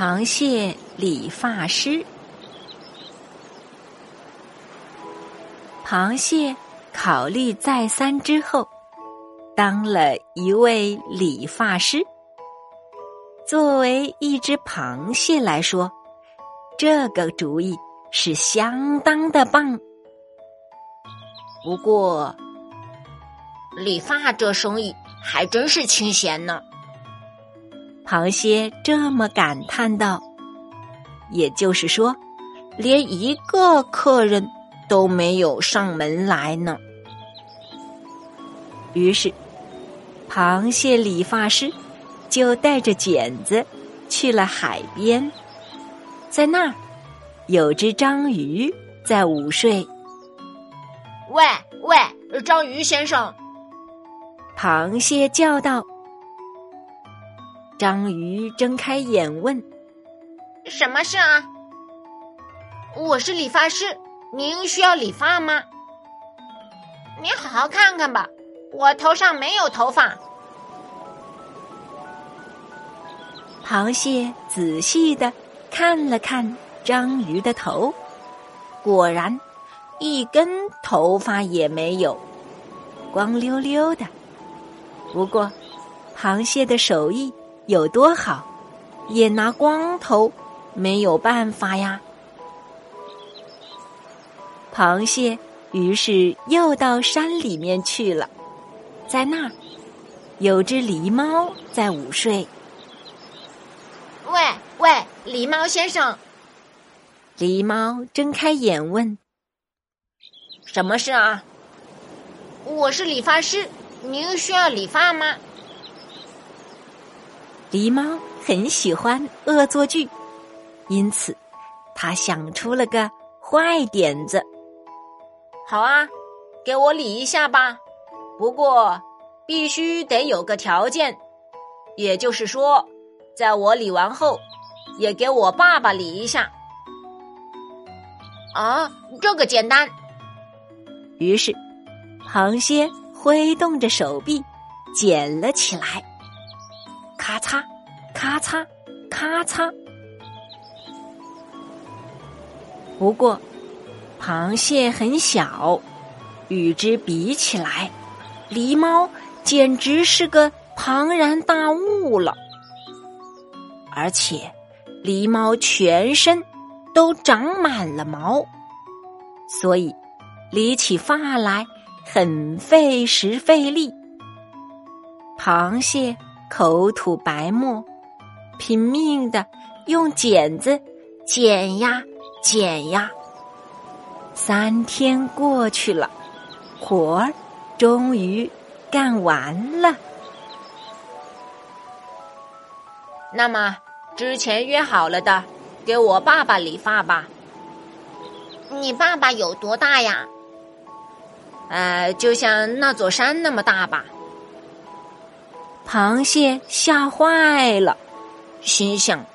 螃蟹理发师。螃蟹考虑再三之后，当了一位理发师。作为一只螃蟹来说，这个主意是相当的棒。不过，理发这生意还真是清闲呢。螃蟹这么感叹道：“也就是说，连一个客人都没有上门来呢。”于是，螃蟹理发师就带着剪子去了海边，在那儿有只章鱼在午睡。喂喂，章鱼先生！螃蟹叫道。章鱼睁开眼问：“什么事啊？”“我是理发师，您需要理发吗？”“你好好看看吧，我头上没有头发。”螃蟹仔细的看了看章鱼的头，果然一根头发也没有，光溜溜的。不过，螃蟹的手艺。有多好，也拿光头没有办法呀。螃蟹于是又到山里面去了，在那儿有只狸猫在午睡。喂喂，狸猫先生！狸猫睁开眼问：“什么事啊？”“我是理发师，您需要理发吗？”狸猫很喜欢恶作剧，因此他想出了个坏点子。好啊，给我理一下吧。不过必须得有个条件，也就是说，在我理完后，也给我爸爸理一下。啊，这个简单。于是，螃蟹挥动着手臂捡了起来。咔嚓，咔嚓，咔嚓。不过，螃蟹很小，与之比起来，狸猫简直是个庞然大物了。而且，狸猫全身都长满了毛，所以理起发来很费时费力。螃蟹。口吐白沫，拼命的用剪子剪呀剪呀。三天过去了，活儿终于干完了。那么，之前约好了的，给我爸爸理发吧。你爸爸有多大呀？呃，就像那座山那么大吧。螃蟹吓坏了，心想：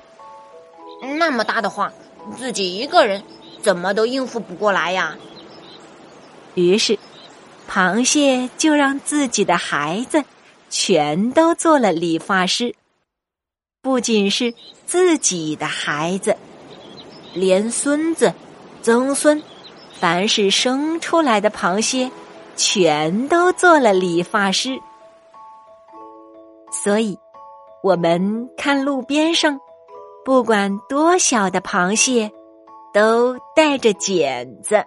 那么大的话，自己一个人怎么都应付不过来呀。于是，螃蟹就让自己的孩子全都做了理发师。不仅是自己的孩子，连孙子、曾孙，凡是生出来的螃蟹，全都做了理发师。所以，我们看路边上，不管多小的螃蟹，都带着剪子。